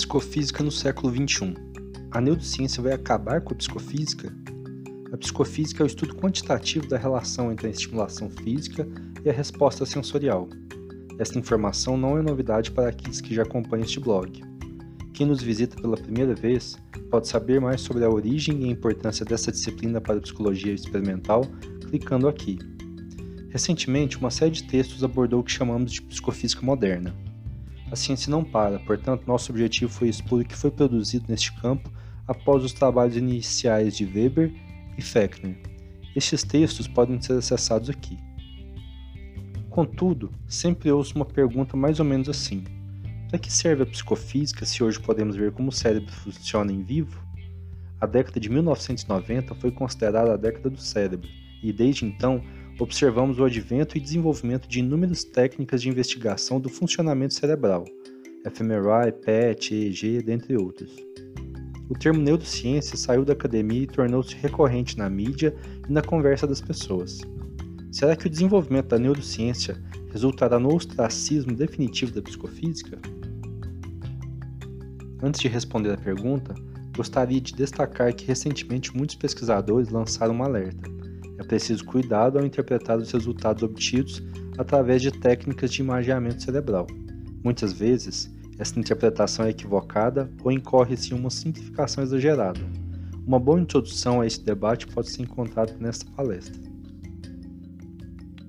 Psicofísica no século XXI. A neurociência vai acabar com a psicofísica? A psicofísica é o estudo quantitativo da relação entre a estimulação física e a resposta sensorial. Esta informação não é novidade para aqueles que já acompanham este blog. Quem nos visita pela primeira vez pode saber mais sobre a origem e a importância dessa disciplina para a psicologia experimental clicando aqui. Recentemente, uma série de textos abordou o que chamamos de psicofísica moderna. A ciência não para, portanto, nosso objetivo foi expor o que foi produzido neste campo após os trabalhos iniciais de Weber e Fechner. Estes textos podem ser acessados aqui. Contudo, sempre ouço uma pergunta mais ou menos assim: para que serve a psicofísica se hoje podemos ver como o cérebro funciona em vivo? A década de 1990 foi considerada a década do cérebro, e desde então observamos o advento e desenvolvimento de inúmeras técnicas de investigação do funcionamento cerebral, fMRI, PET, EEG, dentre outros. O termo neurociência saiu da academia e tornou-se recorrente na mídia e na conversa das pessoas. Será que o desenvolvimento da neurociência resultará no ostracismo definitivo da psicofísica? Antes de responder a pergunta, gostaria de destacar que recentemente muitos pesquisadores lançaram um alerta é preciso cuidado ao interpretar os resultados obtidos através de técnicas de imageamento cerebral. Muitas vezes, essa interpretação é equivocada ou incorre-se em uma simplificação exagerada. Uma boa introdução a esse debate pode ser encontrada nesta palestra.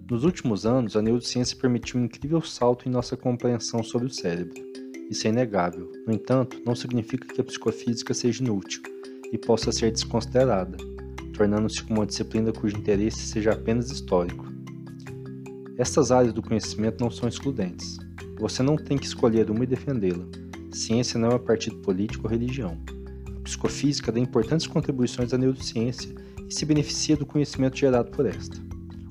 Nos últimos anos, a neurociência permitiu um incrível salto em nossa compreensão sobre o cérebro. Isso é inegável. No entanto, não significa que a psicofísica seja inútil e possa ser desconsiderada tornando-se uma disciplina cujo interesse seja apenas histórico. Estas áreas do conhecimento não são excludentes. Você não tem que escolher uma e defendê-la. Ciência não é partido político ou religião. A psicofísica dá importantes contribuições à neurociência e se beneficia do conhecimento gerado por esta.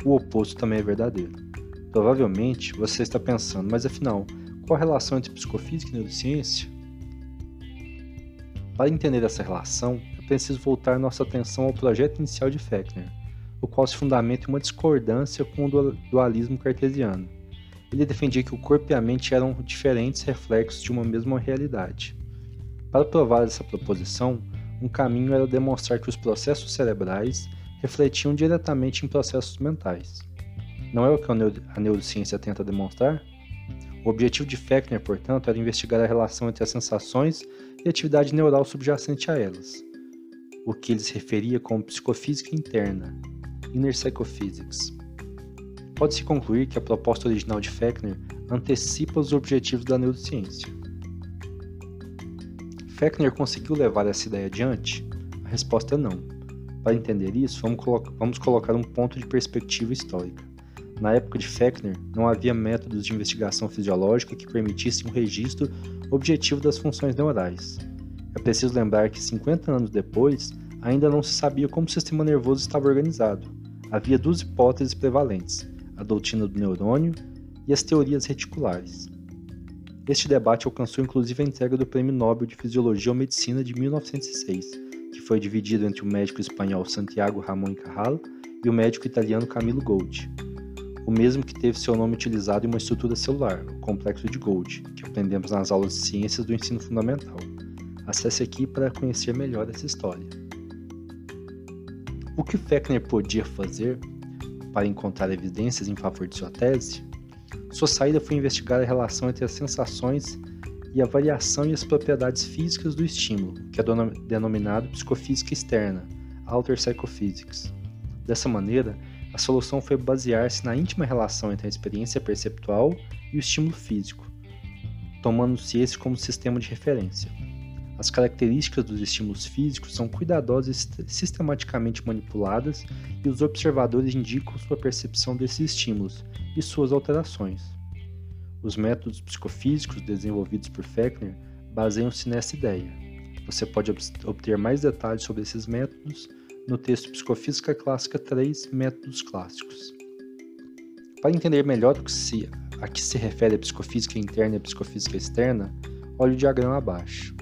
O oposto também é verdadeiro. Provavelmente você está pensando, mas afinal, qual a relação entre psicofísica e neurociência? Para entender essa relação, preciso voltar nossa atenção ao projeto inicial de Fechner, o qual se fundamenta em uma discordância com o dualismo cartesiano. Ele defendia que o corpo e a mente eram diferentes reflexos de uma mesma realidade. Para provar essa proposição, um caminho era demonstrar que os processos cerebrais refletiam diretamente em processos mentais. Não é o que a neurociência tenta demonstrar? O objetivo de Fechner, portanto, era investigar a relação entre as sensações e a atividade neural subjacente a elas o que ele se referia como psicofísica interna, Inner Psychophysics. Pode-se concluir que a proposta original de Fechner antecipa os objetivos da neurociência. Fechner conseguiu levar essa ideia adiante? A resposta é não. Para entender isso, vamos, colo vamos colocar um ponto de perspectiva histórica. Na época de Fechner, não havia métodos de investigação fisiológica que permitissem um registro objetivo das funções neurais. É preciso lembrar que 50 anos depois, ainda não se sabia como o sistema nervoso estava organizado. Havia duas hipóteses prevalentes: a doutrina do neurônio e as teorias reticulares. Este debate alcançou inclusive a entrega do Prêmio Nobel de Fisiologia ou Medicina de 1906, que foi dividido entre o médico espanhol Santiago Ramón Cajal e o médico italiano Camilo Golgi, o mesmo que teve seu nome utilizado em uma estrutura celular, o complexo de Golgi, que aprendemos nas aulas de ciências do ensino fundamental. Acesse aqui para conhecer melhor essa história. O que Fechner podia fazer para encontrar evidências em favor de sua tese? Sua saída foi investigar a relação entre as sensações e a variação e as propriedades físicas do estímulo, que é denominado psicofísica externa, Outer Psychophysics. Dessa maneira, a solução foi basear-se na íntima relação entre a experiência perceptual e o estímulo físico, tomando-se esse como sistema de referência. As características dos estímulos físicos são cuidadosas e sistematicamente manipuladas e os observadores indicam sua percepção desses estímulos e suas alterações. Os métodos psicofísicos desenvolvidos por Fechner baseiam-se nessa ideia. Você pode obter mais detalhes sobre esses métodos no texto Psicofísica Clássica 3 Métodos Clássicos. Para entender melhor o que se, a que se refere a psicofísica interna e a psicofísica externa, olhe o diagrama abaixo.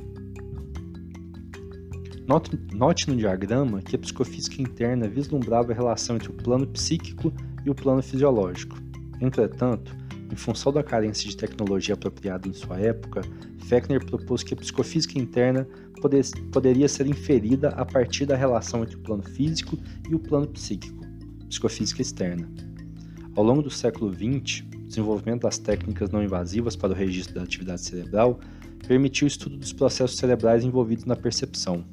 Note, no diagrama que a psicofísica interna vislumbrava a relação entre o plano psíquico e o plano fisiológico. Entretanto, Em função da carência de tecnologia apropriada em sua época, Fechner propôs que a psicofísica interna poder, poderia ser inferida a partir da relação entre o plano físico e o plano psíquico, psicofísica externa. Ao longo do século XX, o desenvolvimento das técnicas não invasivas para o registro da atividade cerebral permitiu o estudo dos processos cerebrais envolvidos na percepção,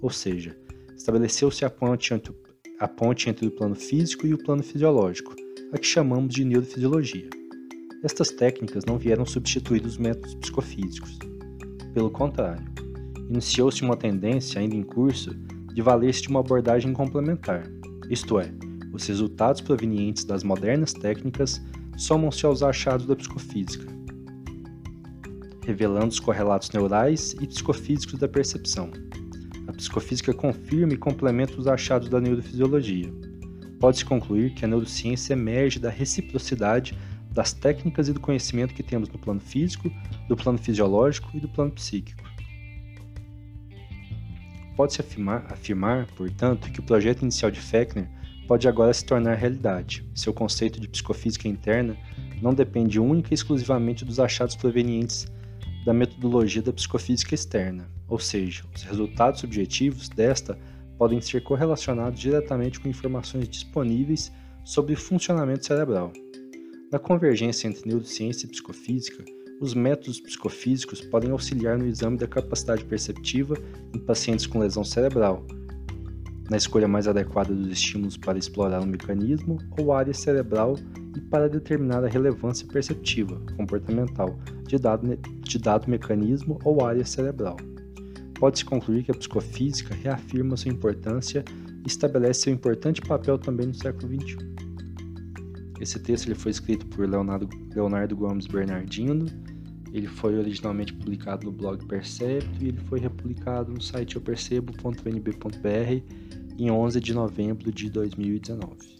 ou seja, estabeleceu-se a ponte entre a ponte entre o plano físico e o plano fisiológico, a que chamamos de neurofisiologia. Estas técnicas não vieram substituir os métodos psicofísicos. Pelo contrário, iniciou-se uma tendência ainda em curso de valer-se de uma abordagem complementar, isto é, os resultados provenientes das modernas técnicas somam-se aos achados da psicofísica, revelando os correlatos neurais e psicofísicos da percepção. Psicofísica confirma e complementa os achados da neurofisiologia. Pode-se concluir que a neurociência emerge da reciprocidade das técnicas e do conhecimento que temos no plano físico, do plano fisiológico e do plano psíquico. Pode-se afirmar, afirmar, portanto, que o projeto inicial de Fechner pode agora se tornar realidade. Seu conceito de psicofísica interna não depende única e exclusivamente dos achados provenientes da metodologia da psicofísica externa, ou seja, os resultados subjetivos desta podem ser correlacionados diretamente com informações disponíveis sobre o funcionamento cerebral. Na convergência entre neurociência e psicofísica, os métodos psicofísicos podem auxiliar no exame da capacidade perceptiva em pacientes com lesão cerebral, na escolha mais adequada dos estímulos para explorar um mecanismo ou área cerebral e para determinar a relevância perceptiva, comportamental, de dado, de dado mecanismo ou área cerebral. Pode-se concluir que a psicofísica reafirma sua importância e estabelece seu importante papel também no século XXI. Esse texto ele foi escrito por Leonardo, Leonardo Gomes Bernardino, ele foi originalmente publicado no blog Percepto e ele foi republicado no site eupercebo.nb.br em 11 de novembro de 2019.